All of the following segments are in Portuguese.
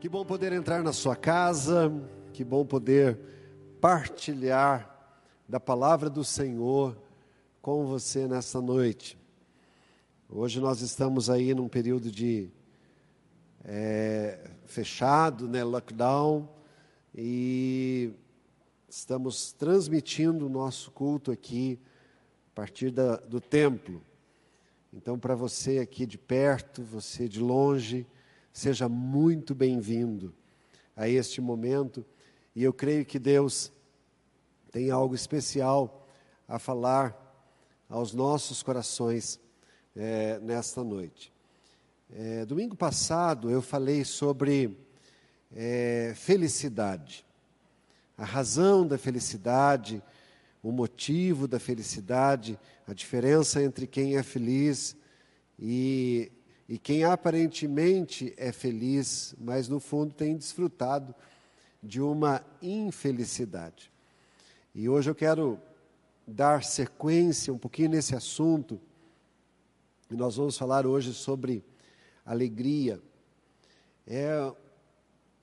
Que bom poder entrar na sua casa, que bom poder partilhar da palavra do Senhor com você nesta noite. Hoje nós estamos aí num período de é, fechado, né, lockdown, e estamos transmitindo o nosso culto aqui a partir da, do templo. Então, para você aqui de perto, você de longe, Seja muito bem-vindo a este momento e eu creio que Deus tem algo especial a falar aos nossos corações é, nesta noite. É, domingo passado eu falei sobre é, felicidade, a razão da felicidade, o motivo da felicidade, a diferença entre quem é feliz e e quem aparentemente é feliz, mas no fundo tem desfrutado de uma infelicidade. E hoje eu quero dar sequência um pouquinho nesse assunto. E nós vamos falar hoje sobre alegria. É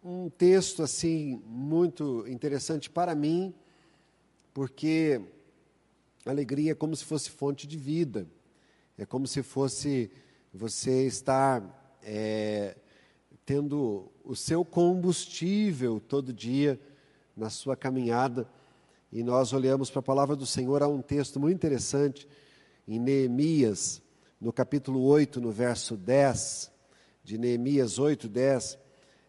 um texto assim muito interessante para mim, porque alegria é como se fosse fonte de vida. É como se fosse você estar é, tendo o seu combustível todo dia na sua caminhada. E nós olhamos para a palavra do Senhor, há um texto muito interessante em Neemias, no capítulo 8, no verso 10, de Neemias 8, 10.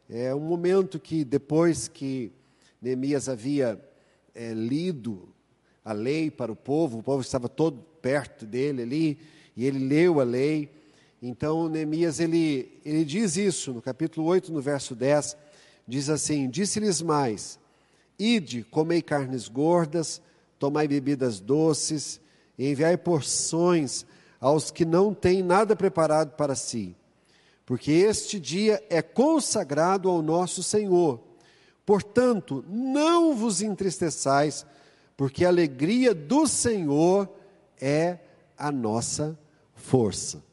É um momento que depois que Neemias havia é, lido a lei para o povo, o povo estava todo perto dele ali, e ele leu a lei, então, Neemias, ele, ele diz isso no capítulo 8, no verso 10, diz assim, Disse-lhes mais, Ide, comei carnes gordas, tomai bebidas doces, e enviai porções aos que não têm nada preparado para si, porque este dia é consagrado ao nosso Senhor. Portanto, não vos entristeçais, porque a alegria do Senhor é a nossa força.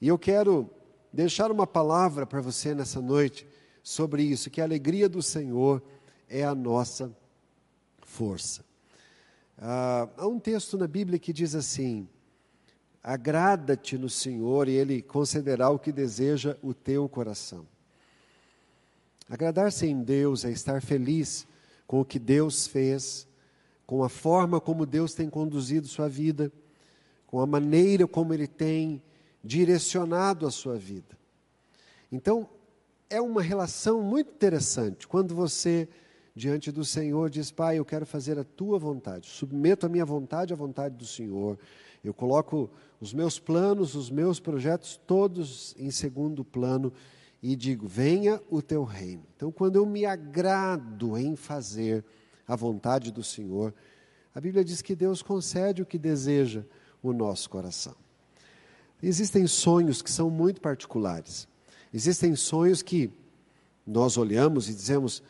E eu quero deixar uma palavra para você nessa noite sobre isso, que a alegria do Senhor é a nossa força. Ah, há um texto na Bíblia que diz assim: agrada-te no Senhor e Ele concederá o que deseja o teu coração. Agradar-se em Deus é estar feliz com o que Deus fez, com a forma como Deus tem conduzido sua vida, com a maneira como Ele tem direcionado a sua vida. Então, é uma relação muito interessante quando você, diante do Senhor, diz: Pai, eu quero fazer a tua vontade, submeto a minha vontade à vontade do Senhor. Eu coloco os meus planos, os meus projetos todos em segundo plano e digo: venha o teu reino. Então, quando eu me agrado em fazer a vontade do Senhor, a Bíblia diz que Deus concede o que deseja o nosso coração. Existem sonhos que são muito particulares. Existem sonhos que nós olhamos e dizemos,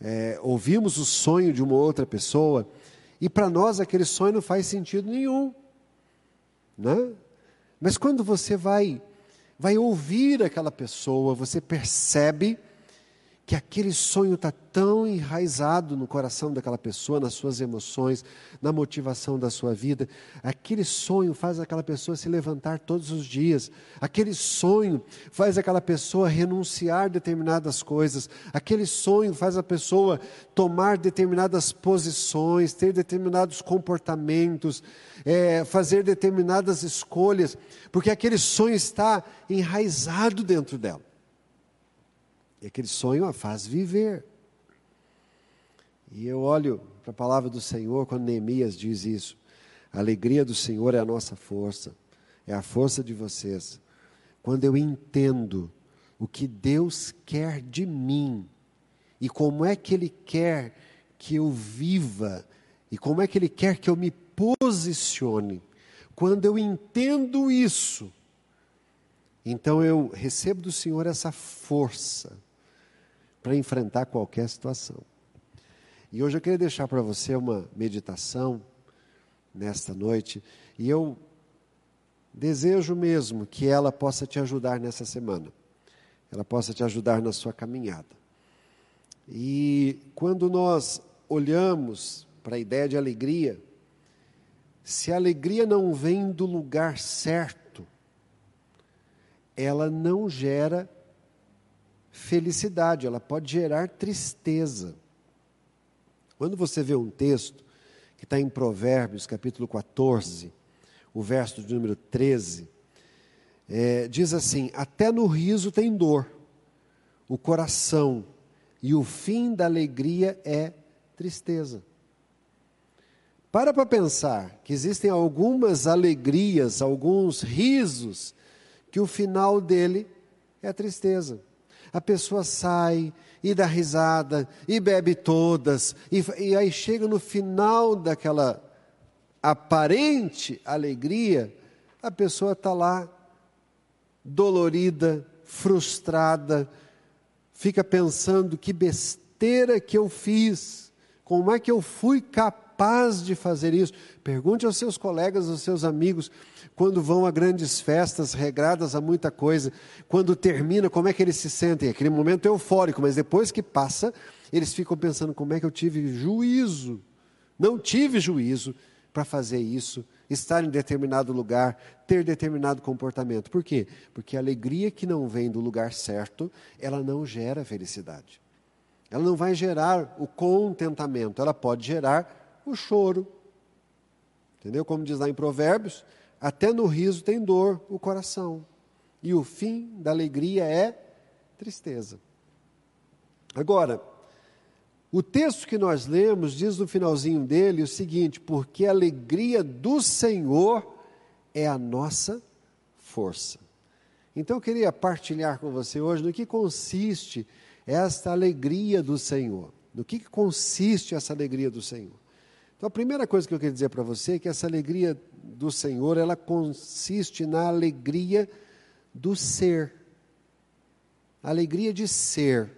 é, ouvimos o sonho de uma outra pessoa, e para nós aquele sonho não faz sentido nenhum. Né? Mas quando você vai, vai ouvir aquela pessoa, você percebe que aquele sonho está tão enraizado no coração daquela pessoa, nas suas emoções, na motivação da sua vida. Aquele sonho faz aquela pessoa se levantar todos os dias. Aquele sonho faz aquela pessoa renunciar determinadas coisas. Aquele sonho faz a pessoa tomar determinadas posições, ter determinados comportamentos, é, fazer determinadas escolhas, porque aquele sonho está enraizado dentro dela. Aquele sonho a faz viver. E eu olho para a palavra do Senhor quando Neemias diz isso. A alegria do Senhor é a nossa força, é a força de vocês. Quando eu entendo o que Deus quer de mim e como é que Ele quer que eu viva e como é que Ele quer que eu me posicione. Quando eu entendo isso, então eu recebo do Senhor essa força para enfrentar qualquer situação. E hoje eu queria deixar para você uma meditação nesta noite, e eu desejo mesmo que ela possa te ajudar nessa semana, ela possa te ajudar na sua caminhada. E quando nós olhamos para a ideia de alegria, se a alegria não vem do lugar certo, ela não gera felicidade, ela pode gerar tristeza. Quando você vê um texto que está em Provérbios, capítulo 14, o verso de número 13, é, diz assim: Até no riso tem dor, o coração, e o fim da alegria é tristeza. Para para pensar que existem algumas alegrias, alguns risos, que o final dele é tristeza. A pessoa sai e dá risada e bebe todas, e, e aí chega no final daquela aparente alegria, a pessoa está lá dolorida, frustrada, fica pensando que besteira que eu fiz, como é que eu fui capaz de fazer isso? Pergunte aos seus colegas, aos seus amigos, quando vão a grandes festas, regradas a muita coisa, quando termina, como é que eles se sentem? Aquele momento eufórico, mas depois que passa, eles ficam pensando: como é que eu tive juízo? Não tive juízo para fazer isso, estar em determinado lugar, ter determinado comportamento. Por quê? Porque a alegria que não vem do lugar certo, ela não gera felicidade. Ela não vai gerar o contentamento, ela pode gerar o choro. Entendeu? Como diz lá em Provérbios, até no riso tem dor o coração. E o fim da alegria é tristeza. Agora, o texto que nós lemos diz no finalzinho dele o seguinte: porque a alegria do Senhor é a nossa força. Então eu queria partilhar com você hoje no que consiste esta alegria do Senhor. No que consiste essa alegria do Senhor? Então a primeira coisa que eu queria dizer para você é que essa alegria do Senhor, ela consiste na alegria do ser. A alegria de ser.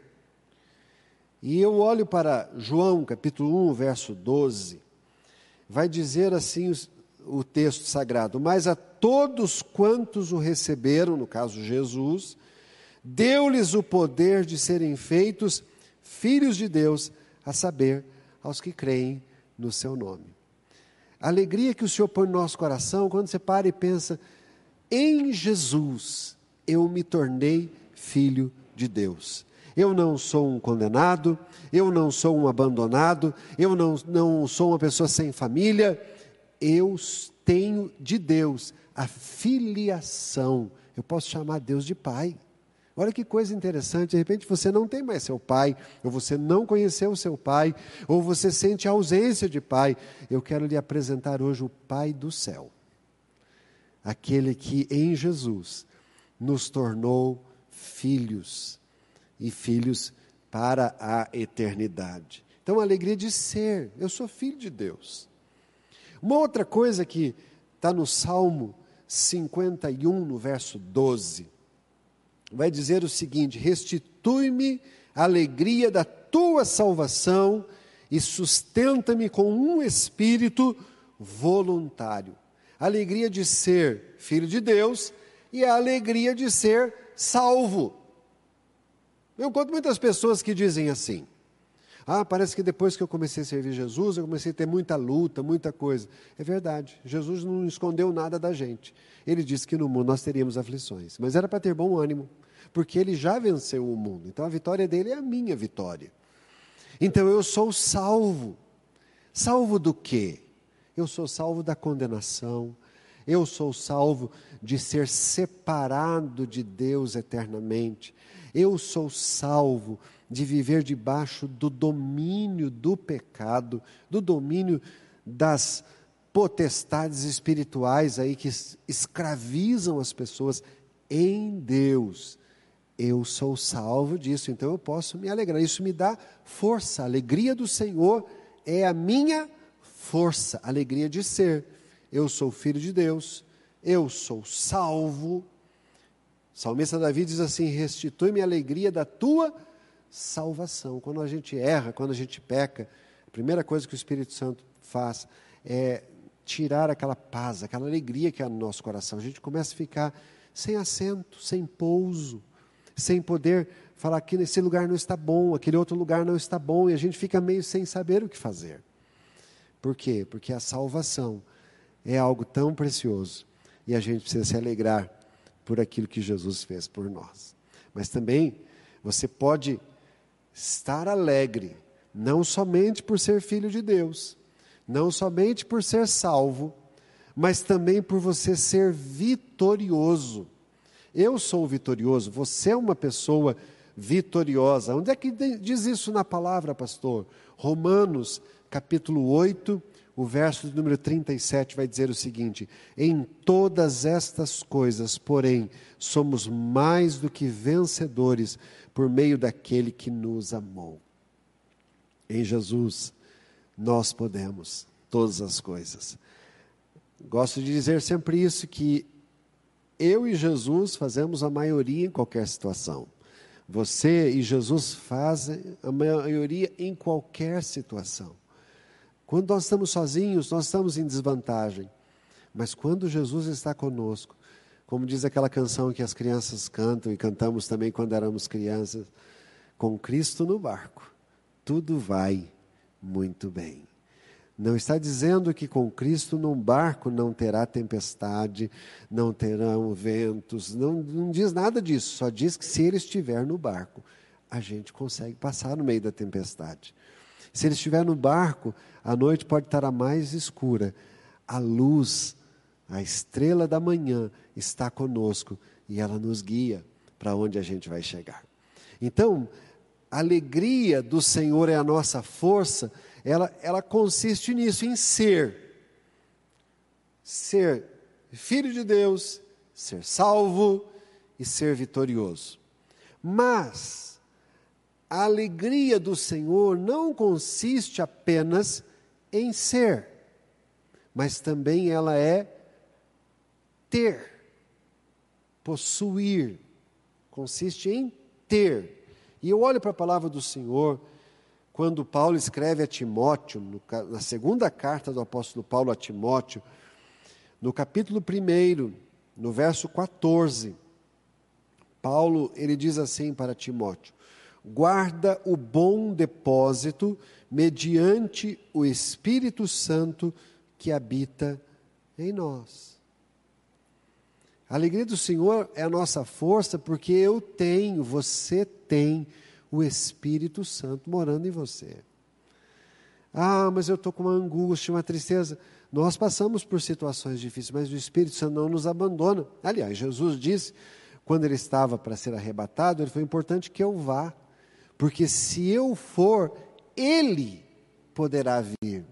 E eu olho para João, capítulo 1, verso 12, vai dizer assim o, o texto sagrado: Mas a todos quantos o receberam, no caso Jesus, deu-lhes o poder de serem feitos filhos de Deus, a saber, aos que creem no seu nome. A alegria que o Senhor põe no nosso coração quando você para e pensa, em Jesus eu me tornei filho de Deus. Eu não sou um condenado, eu não sou um abandonado, eu não, não sou uma pessoa sem família, eu tenho de Deus a filiação. Eu posso chamar Deus de Pai. Olha que coisa interessante, de repente você não tem mais seu pai, ou você não conheceu seu pai, ou você sente a ausência de pai. Eu quero lhe apresentar hoje o Pai do céu. Aquele que em Jesus nos tornou filhos e filhos para a eternidade. Então, a alegria de ser, eu sou filho de Deus. Uma outra coisa que está no Salmo 51, no verso 12 vai dizer o seguinte: Restitui-me a alegria da tua salvação e sustenta-me com um espírito voluntário. A alegria de ser filho de Deus e a alegria de ser salvo. Eu encontro muitas pessoas que dizem assim: ah, parece que depois que eu comecei a servir Jesus, eu comecei a ter muita luta, muita coisa. É verdade, Jesus não escondeu nada da gente. Ele disse que no mundo nós teríamos aflições, mas era para ter bom ânimo, porque ele já venceu o mundo. Então a vitória dele é a minha vitória. Então eu sou salvo. Salvo do quê? Eu sou salvo da condenação. Eu sou salvo de ser separado de Deus eternamente. Eu sou salvo de viver debaixo do domínio do pecado, do domínio das potestades espirituais aí que escravizam as pessoas em Deus. Eu sou salvo disso, então eu posso me alegrar. Isso me dá força. A alegria do Senhor é a minha força, alegria de ser. Eu sou filho de Deus, eu sou salvo. O salmista Davi diz assim: Restitui-me a alegria da tua salvação. Quando a gente erra, quando a gente peca, a primeira coisa que o Espírito Santo faz é tirar aquela paz, aquela alegria que há no nosso coração. A gente começa a ficar sem assento, sem pouso, sem poder falar que nesse lugar não está bom, aquele outro lugar não está bom, e a gente fica meio sem saber o que fazer. Por quê? Porque a salvação é algo tão precioso e a gente precisa se alegrar por aquilo que Jesus fez por nós. Mas também você pode estar alegre, não somente por ser filho de Deus, não somente por ser salvo, mas também por você ser vitorioso. Eu sou vitorioso, você é uma pessoa vitoriosa. Onde é que diz isso na palavra, pastor? Romanos, capítulo 8, o verso número 37 vai dizer o seguinte: Em todas estas coisas, porém, somos mais do que vencedores por meio daquele que nos amou. Em Jesus, nós podemos todas as coisas. Gosto de dizer sempre isso, que eu e Jesus fazemos a maioria em qualquer situação. Você e Jesus fazem a maioria em qualquer situação. Quando nós estamos sozinhos, nós estamos em desvantagem. Mas quando Jesus está conosco, como diz aquela canção que as crianças cantam e cantamos também quando éramos crianças, com Cristo no barco, tudo vai muito bem. Não está dizendo que com Cristo num barco não terá tempestade, não terão ventos, não, não diz nada disso, só diz que se ele estiver no barco, a gente consegue passar no meio da tempestade. Se ele estiver no barco, a noite pode estar a mais escura, a luz, a estrela da manhã está conosco e ela nos guia para onde a gente vai chegar. Então, a alegria do Senhor é a nossa força, ela, ela consiste nisso, em ser. Ser filho de Deus, ser salvo e ser vitorioso. Mas, a alegria do Senhor não consiste apenas em ser, mas também ela é ter, possuir, consiste em ter. E eu olho para a palavra do Senhor, quando Paulo escreve a Timóteo, no, na segunda carta do apóstolo Paulo a Timóteo, no capítulo 1, no verso 14, Paulo ele diz assim para Timóteo: guarda o bom depósito mediante o Espírito Santo que habita em nós. A alegria do Senhor é a nossa força, porque eu tenho, você tem o Espírito Santo morando em você. Ah, mas eu estou com uma angústia, uma tristeza. Nós passamos por situações difíceis, mas o Espírito Santo não nos abandona. Aliás, Jesus disse, quando ele estava para ser arrebatado, ele foi importante que eu vá, porque se eu for, ele poderá vir.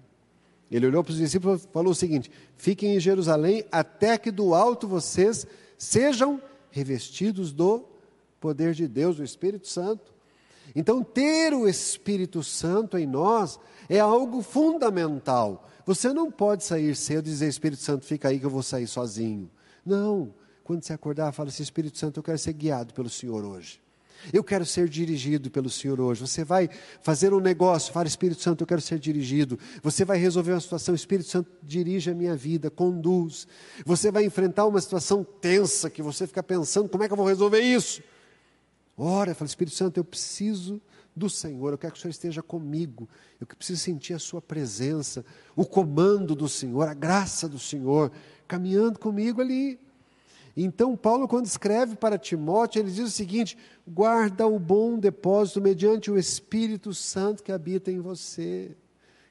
Ele olhou para os discípulos e falou o seguinte: Fiquem em Jerusalém até que do alto vocês sejam revestidos do poder de Deus, do Espírito Santo. Então, ter o Espírito Santo em nós é algo fundamental. Você não pode sair cedo e dizer: Espírito Santo, fica aí que eu vou sair sozinho. Não. Quando você acordar, fala assim: Espírito Santo, eu quero ser guiado pelo Senhor hoje. Eu quero ser dirigido pelo Senhor hoje. Você vai fazer um negócio, fala Espírito Santo, eu quero ser dirigido. Você vai resolver uma situação, Espírito Santo, dirige a minha vida, conduz. Você vai enfrentar uma situação tensa que você fica pensando, como é que eu vou resolver isso? Ora, fala Espírito Santo, eu preciso do Senhor, eu quero que o Senhor esteja comigo, eu preciso sentir a Sua presença, o comando do Senhor, a graça do Senhor, caminhando comigo ali. Então, Paulo, quando escreve para Timóteo, ele diz o seguinte: guarda o bom depósito mediante o Espírito Santo que habita em você,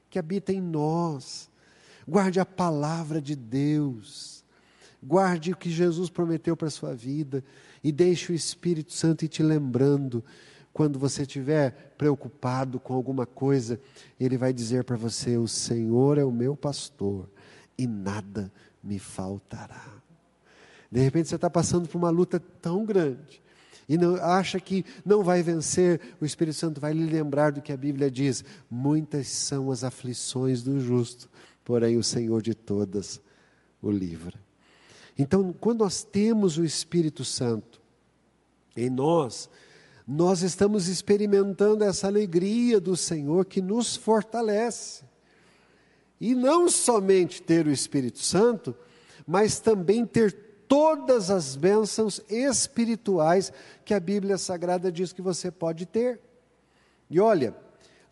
que habita em nós. Guarde a palavra de Deus. Guarde o que Jesus prometeu para a sua vida. E deixe o Espírito Santo ir te lembrando. Quando você estiver preocupado com alguma coisa, ele vai dizer para você: O Senhor é o meu pastor e nada me faltará. De repente você está passando por uma luta tão grande e não, acha que não vai vencer, o Espírito Santo vai lhe lembrar do que a Bíblia diz: muitas são as aflições do justo, porém o Senhor de todas o livra. Então, quando nós temos o Espírito Santo em nós, nós estamos experimentando essa alegria do Senhor que nos fortalece. E não somente ter o Espírito Santo, mas também ter todas as bênçãos espirituais que a Bíblia Sagrada diz que você pode ter. E olha,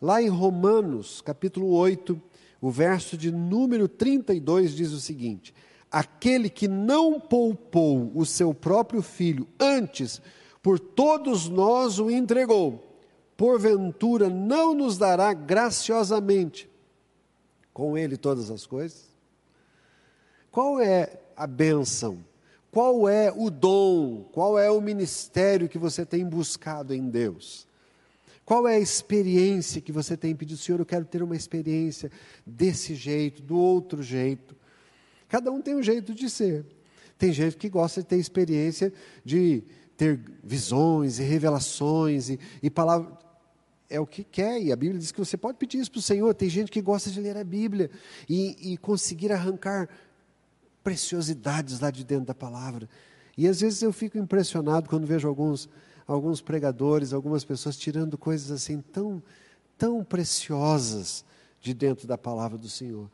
lá em Romanos, capítulo 8, o verso de número 32 diz o seguinte: Aquele que não poupou o seu próprio filho, antes por todos nós o entregou, porventura não nos dará graciosamente com ele todas as coisas? Qual é a bênção? Qual é o dom? Qual é o ministério que você tem buscado em Deus? Qual é a experiência que você tem pedido, Senhor? Eu quero ter uma experiência desse jeito, do outro jeito. Cada um tem um jeito de ser. Tem gente que gosta de ter experiência de ter visões e revelações e, e palavras. É o que quer, e a Bíblia diz que você pode pedir isso para o Senhor. Tem gente que gosta de ler a Bíblia e, e conseguir arrancar preciosidades lá de dentro da palavra. E às vezes eu fico impressionado quando vejo alguns, alguns pregadores, algumas pessoas tirando coisas assim tão, tão preciosas de dentro da palavra do Senhor.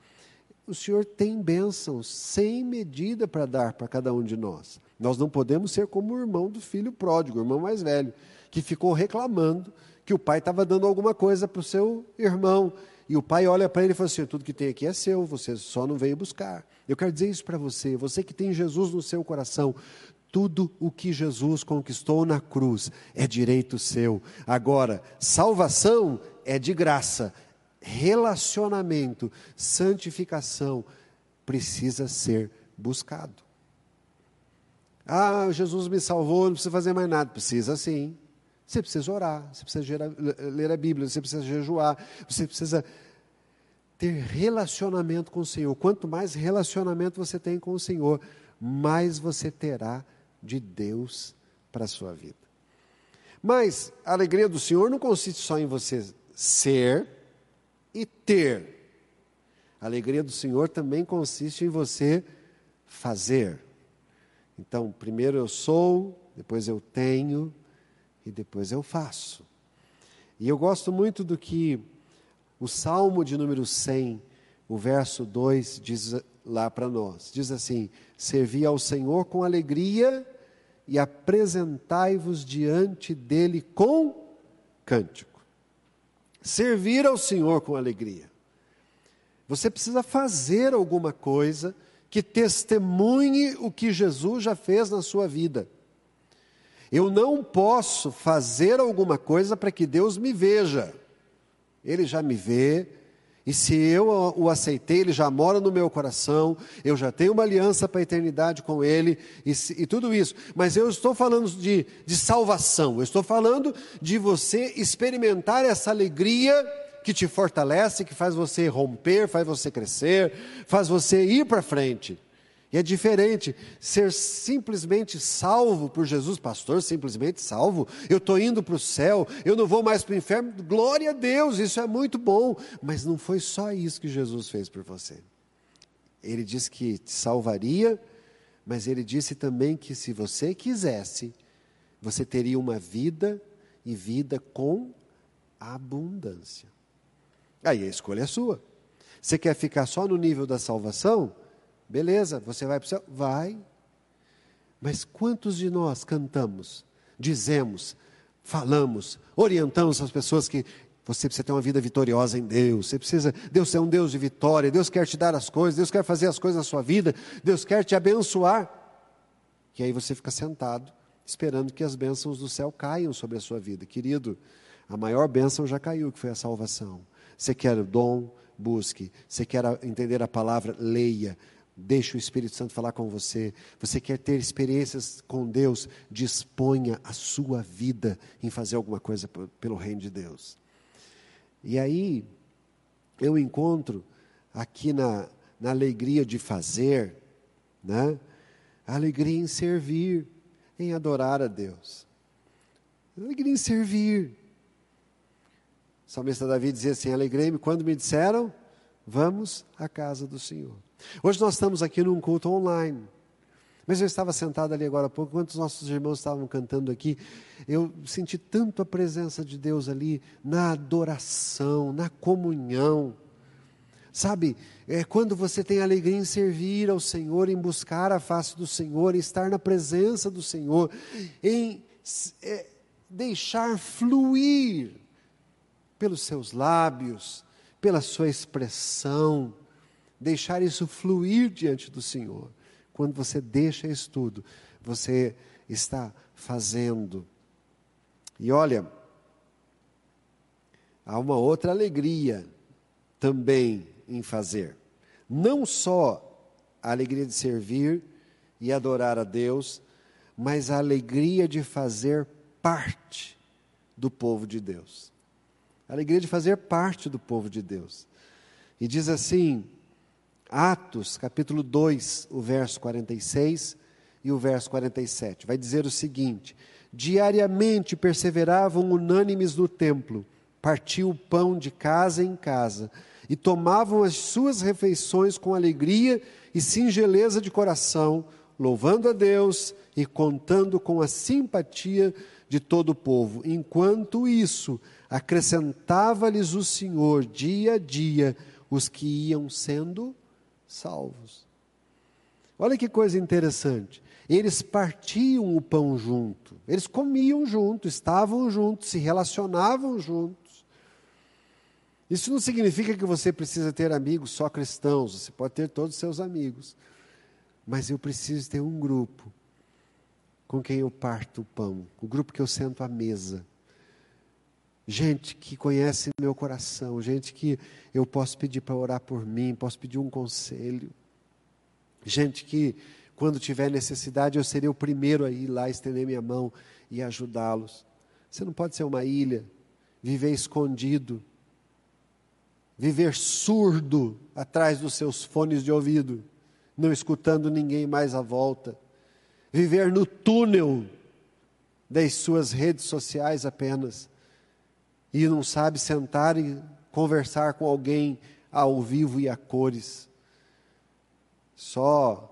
O Senhor tem bênçãos sem medida para dar para cada um de nós. Nós não podemos ser como o irmão do filho pródigo, o irmão mais velho, que ficou reclamando que o pai estava dando alguma coisa para o seu irmão e o pai olha para ele e fala assim: tudo que tem aqui é seu, você só não veio buscar. Eu quero dizer isso para você, você que tem Jesus no seu coração, tudo o que Jesus conquistou na cruz é direito seu. Agora, salvação é de graça, relacionamento, santificação precisa ser buscado. Ah, Jesus me salvou, não precisa fazer mais nada. Precisa sim. Você precisa orar, você precisa ler a Bíblia, você precisa jejuar, você precisa ter relacionamento com o Senhor. Quanto mais relacionamento você tem com o Senhor, mais você terá de Deus para a sua vida. Mas a alegria do Senhor não consiste só em você ser e ter. A alegria do Senhor também consiste em você fazer. Então, primeiro eu sou, depois eu tenho, e depois eu faço. E eu gosto muito do que o Salmo de número 100, o verso 2 diz lá para nós. Diz assim: Servi ao Senhor com alegria e apresentai-vos diante dele com cântico. Servir ao Senhor com alegria. Você precisa fazer alguma coisa que testemunhe o que Jesus já fez na sua vida. Eu não posso fazer alguma coisa para que Deus me veja. Ele já me vê, e se eu o aceitei, ele já mora no meu coração, eu já tenho uma aliança para a eternidade com ele e, e, tudo isso. Mas eu estou falando de, de salvação, eu estou falando de você experimentar essa alegria que te fortalece, que faz você romper, faz você crescer, faz você ir para frente. E é diferente ser simplesmente salvo por Jesus, pastor, simplesmente salvo. Eu estou indo para o céu, eu não vou mais para o inferno. Glória a Deus, isso é muito bom. Mas não foi só isso que Jesus fez por você. Ele disse que te salvaria, mas ele disse também que se você quisesse, você teria uma vida e vida com abundância. Aí a escolha é sua. Você quer ficar só no nível da salvação? Beleza, você vai para o céu? Vai. Mas quantos de nós cantamos, dizemos, falamos, orientamos as pessoas que você precisa ter uma vida vitoriosa em Deus. Você precisa, Deus é um Deus de vitória. Deus quer te dar as coisas. Deus quer fazer as coisas na sua vida. Deus quer te abençoar. E aí você fica sentado, esperando que as bênçãos do céu caiam sobre a sua vida. Querido, a maior bênção já caiu, que foi a salvação. Você quer o dom, busque. Você quer entender a palavra, leia. Deixe o Espírito Santo falar com você. Você quer ter experiências com Deus? Disponha a sua vida em fazer alguma coisa pelo reino de Deus. E aí, eu encontro aqui na, na alegria de fazer, né? a alegria em servir, em adorar a Deus. Alegria em servir. O salmista Davi dizia assim: Alegrei-me quando me disseram, vamos à casa do Senhor. Hoje nós estamos aqui num culto online. Mas eu estava sentado ali agora há pouco, enquanto os nossos irmãos estavam cantando aqui, eu senti tanto a presença de Deus ali, na adoração, na comunhão. Sabe, é quando você tem alegria em servir ao Senhor, em buscar a face do Senhor, em estar na presença do Senhor, em é, deixar fluir pelos seus lábios, pela sua expressão, deixar isso fluir diante do Senhor. Quando você deixa isso tudo, você está fazendo. E olha, há uma outra alegria também em fazer. Não só a alegria de servir e adorar a Deus, mas a alegria de fazer parte do povo de Deus. A alegria de fazer parte do povo de Deus. E diz assim, Atos, capítulo 2, o verso 46 e o verso 47. Vai dizer o seguinte: Diariamente perseveravam unânimes no templo, partiam o pão de casa em casa e tomavam as suas refeições com alegria e singeleza de coração, louvando a Deus e contando com a simpatia de todo o povo. Enquanto isso, acrescentava-lhes o Senhor dia a dia os que iam sendo salvos. Olha que coisa interessante. Eles partiam o pão junto, eles comiam junto, estavam juntos, se relacionavam juntos. Isso não significa que você precisa ter amigos só cristãos, você pode ter todos os seus amigos. Mas eu preciso ter um grupo com quem eu parto o pão, o grupo que eu sento à mesa. Gente que conhece meu coração, gente que eu posso pedir para orar por mim, posso pedir um conselho. Gente que, quando tiver necessidade, eu serei o primeiro a ir lá, estender minha mão e ajudá-los. Você não pode ser uma ilha, viver escondido, viver surdo atrás dos seus fones de ouvido, não escutando ninguém mais à volta, viver no túnel das suas redes sociais apenas, e não sabe sentar e conversar com alguém ao vivo e a cores, só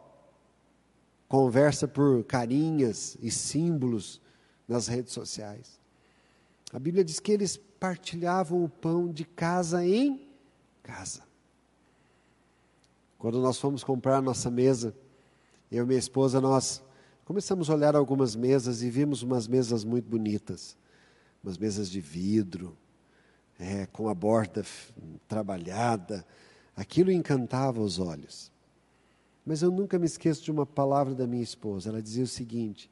conversa por carinhas e símbolos nas redes sociais. A Bíblia diz que eles partilhavam o pão de casa em casa. Quando nós fomos comprar nossa mesa, eu e minha esposa, nós começamos a olhar algumas mesas e vimos umas mesas muito bonitas. Umas mesas de vidro, é, com a borda trabalhada. Aquilo encantava os olhos. Mas eu nunca me esqueço de uma palavra da minha esposa. Ela dizia o seguinte: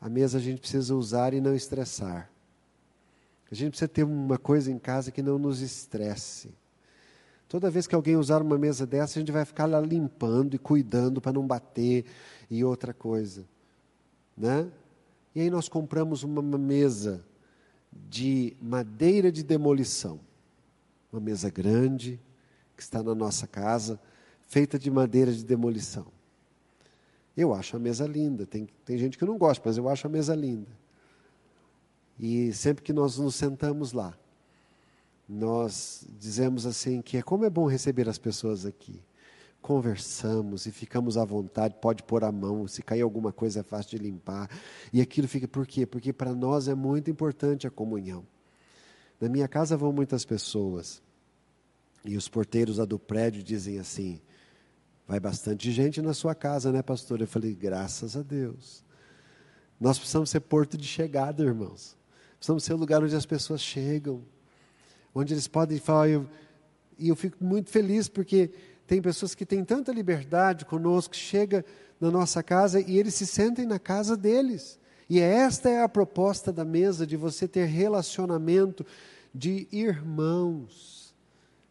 a mesa a gente precisa usar e não estressar. A gente precisa ter uma coisa em casa que não nos estresse. Toda vez que alguém usar uma mesa dessa, a gente vai ficar lá limpando e cuidando para não bater e outra coisa. Né? E aí nós compramos uma mesa de madeira de demolição. Uma mesa grande, que está na nossa casa, feita de madeira de demolição. Eu acho a mesa linda. Tem, tem gente que não gosta, mas eu acho a mesa linda. E sempre que nós nos sentamos lá, nós dizemos assim que é como é bom receber as pessoas aqui. Conversamos e ficamos à vontade, pode pôr a mão, se cair alguma coisa é fácil de limpar. E aquilo fica por quê? Porque para nós é muito importante a comunhão. Na minha casa vão muitas pessoas. E os porteiros lá do prédio dizem assim: vai bastante gente na sua casa, né, pastor? Eu falei: graças a Deus. Nós precisamos ser porto de chegada, irmãos. Precisamos ser o lugar onde as pessoas chegam onde eles podem falar. E eu fico muito feliz porque tem pessoas que têm tanta liberdade conosco, chega na nossa casa e eles se sentem na casa deles. E esta é a proposta da mesa, de você ter relacionamento de irmãos.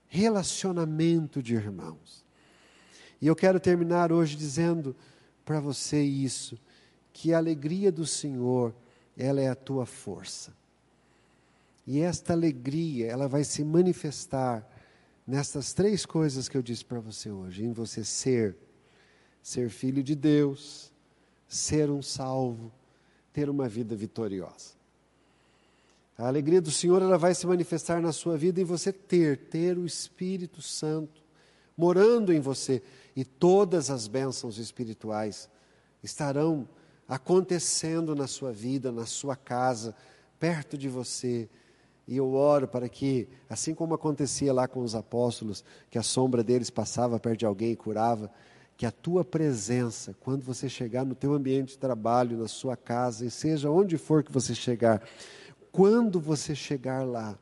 Relacionamento de irmãos. E eu quero terminar hoje dizendo para você isso, que a alegria do Senhor, ela é a tua força. E esta alegria, ela vai se manifestar nestas três coisas que eu disse para você hoje: em você ser, ser filho de Deus, ser um salvo, ter uma vida vitoriosa. A alegria do Senhor ela vai se manifestar na sua vida em você ter, ter o Espírito Santo morando em você e todas as bênçãos espirituais estarão acontecendo na sua vida, na sua casa, perto de você E eu oro para que, assim como acontecia lá com os apóstolos, que a sombra deles passava perto de alguém e curava, que a tua presença, quando você chegar no teu ambiente de trabalho, na sua casa, e seja onde for que você chegar, quando você chegar lá,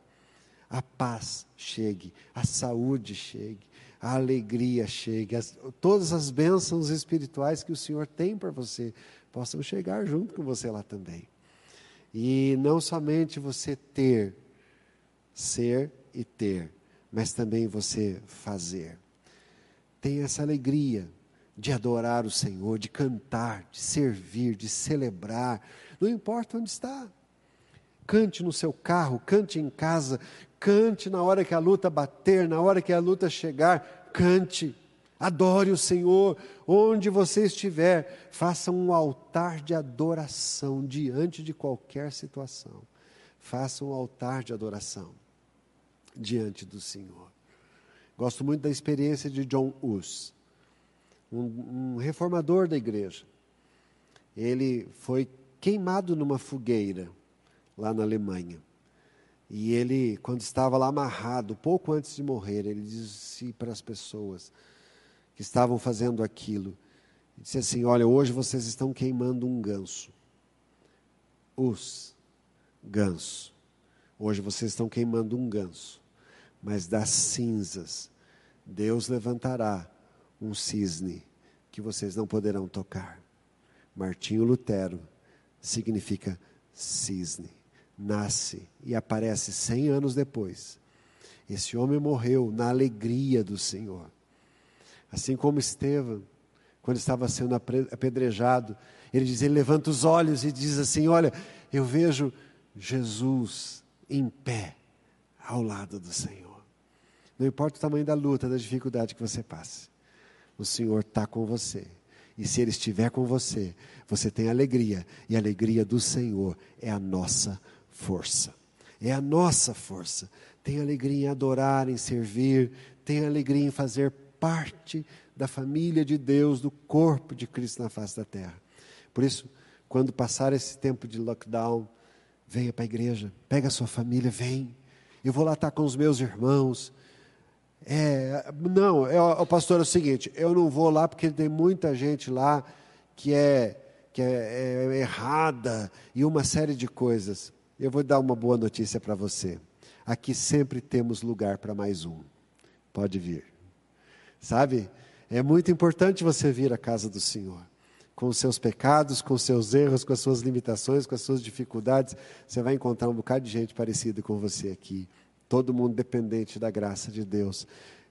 a paz chegue, a saúde chegue, a alegria chegue, as, todas as bênçãos espirituais que o Senhor tem para você possam chegar junto com você lá também. E não somente você ter, ser e ter, mas também você fazer. Tenha essa alegria de adorar o Senhor, de cantar, de servir, de celebrar, não importa onde está. Cante no seu carro, cante em casa, cante na hora que a luta bater, na hora que a luta chegar, cante. Adore o Senhor, onde você estiver, faça um altar de adoração diante de qualquer situação. Faça um altar de adoração diante do Senhor. Gosto muito da experiência de John Hus, um, um reformador da igreja. Ele foi queimado numa fogueira lá na Alemanha. E ele, quando estava lá amarrado, pouco antes de morrer, ele disse para as pessoas que estavam fazendo aquilo, disse assim: Olha, hoje vocês estão queimando um ganso. Os ganso. Hoje vocês estão queimando um ganso. Mas das cinzas, Deus levantará um cisne que vocês não poderão tocar. Martinho Lutero significa cisne nasce e aparece cem anos depois. Esse homem morreu na alegria do Senhor. Assim como Estevão, quando estava sendo apedrejado, ele diz: ele levanta os olhos e diz assim: Olha, eu vejo Jesus em pé ao lado do Senhor. Não importa o tamanho da luta, da dificuldade que você passe, o Senhor está com você. E se Ele estiver com você, você tem alegria, e a alegria do Senhor é a nossa força. É a nossa força. Tem alegria em adorar, em servir, tem alegria em fazer parte da família de Deus, do corpo de Cristo na face da terra. Por isso, quando passar esse tempo de lockdown, venha para a igreja, pega a sua família, vem. Eu vou lá estar com os meus irmãos. É, não, é, o pastor é o seguinte, eu não vou lá porque tem muita gente lá que é, que é, é errada e uma série de coisas. Eu vou dar uma boa notícia para você. Aqui sempre temos lugar para mais um. Pode vir. Sabe? É muito importante você vir à casa do Senhor. Com os seus pecados, com os seus erros, com as suas limitações, com as suas dificuldades, você vai encontrar um bocado de gente parecida com você aqui. Todo mundo dependente da graça de Deus.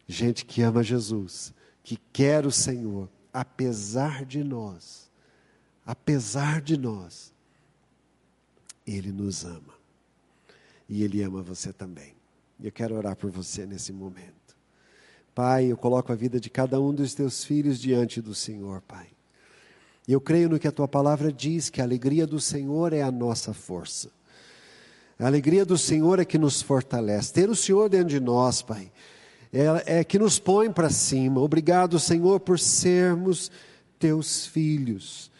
Gente que ama Jesus, que quer o Senhor, apesar de nós. Apesar de nós ele nos ama. E Ele ama você também. Eu quero orar por você nesse momento. Pai, eu coloco a vida de cada um dos teus filhos diante do Senhor, Pai. Eu creio no que a tua palavra diz, que a alegria do Senhor é a nossa força. A alegria do Senhor é que nos fortalece. Ter o Senhor dentro de nós, Pai, é, é que nos põe para cima. Obrigado, Senhor, por sermos teus filhos.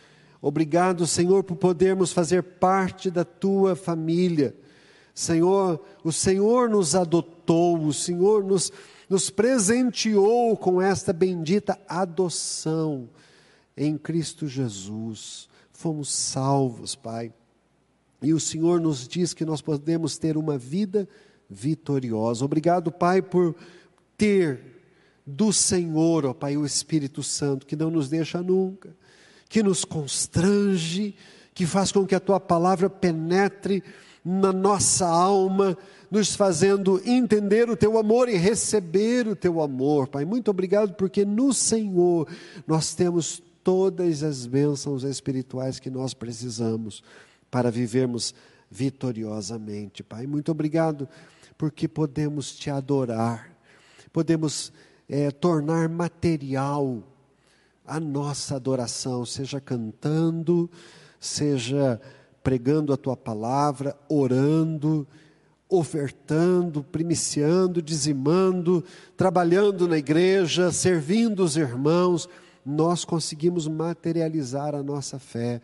Obrigado, Senhor, por podermos fazer parte da tua família. Senhor, o Senhor nos adotou, o Senhor nos, nos presenteou com esta bendita adoção em Cristo Jesus. Fomos salvos, Pai. E o Senhor nos diz que nós podemos ter uma vida vitoriosa. Obrigado, Pai, por ter do Senhor, ó Pai, o Espírito Santo, que não nos deixa nunca que nos constrange, que faz com que a tua palavra penetre na nossa alma, nos fazendo entender o teu amor e receber o teu amor, Pai. Muito obrigado, porque no Senhor nós temos todas as bênçãos espirituais que nós precisamos para vivermos vitoriosamente, Pai. Muito obrigado, porque podemos te adorar, podemos é, tornar material a nossa adoração, seja cantando, seja pregando a tua palavra, orando, ofertando, primiciando, dizimando, trabalhando na igreja, servindo os irmãos, nós conseguimos materializar a nossa fé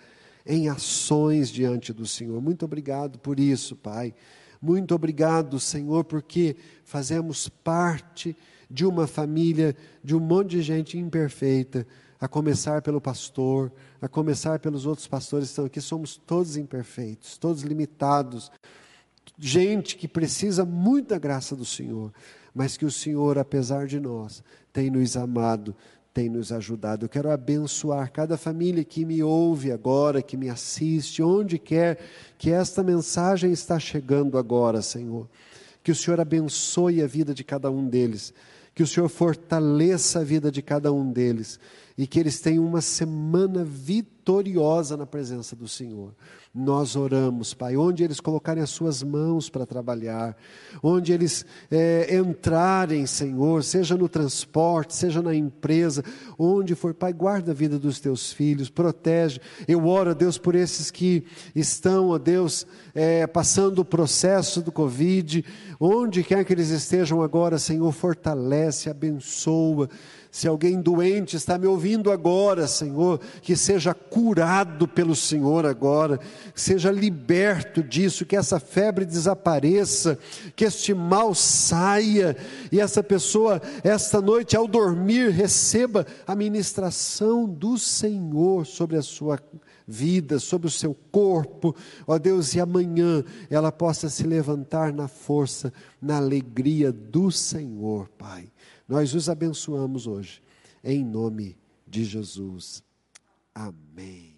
em ações diante do Senhor. Muito obrigado por isso, Pai. Muito obrigado, Senhor, porque fazemos parte de uma família, de um monte de gente imperfeita, a começar pelo pastor, a começar pelos outros pastores que estão aqui, somos todos imperfeitos, todos limitados, gente que precisa muito da graça do Senhor, mas que o Senhor, apesar de nós, tem nos amado, tem nos ajudado. Eu quero abençoar cada família que me ouve agora, que me assiste, onde quer que esta mensagem está chegando agora, Senhor. Que o Senhor abençoe a vida de cada um deles, que o Senhor fortaleça a vida de cada um deles e que eles tenham uma semana vitoriosa na presença do Senhor. Nós oramos, Pai, onde eles colocarem as suas mãos para trabalhar, onde eles é, entrarem, Senhor, seja no transporte, seja na empresa, onde for, Pai, guarda a vida dos teus filhos, protege. Eu oro, Deus, por esses que estão, ó Deus, é, passando o processo do Covid, onde quer que eles estejam agora, Senhor, fortalece, abençoa. Se alguém doente está me ouvindo agora, Senhor, que seja curado pelo Senhor agora, seja liberto disso, que essa febre desapareça, que este mal saia e essa pessoa, esta noite, ao dormir, receba a ministração do Senhor sobre a sua vida, sobre o seu corpo, ó Deus, e amanhã ela possa se levantar na força, na alegria do Senhor, Pai. Nós os abençoamos hoje, em nome de Jesus. Amém.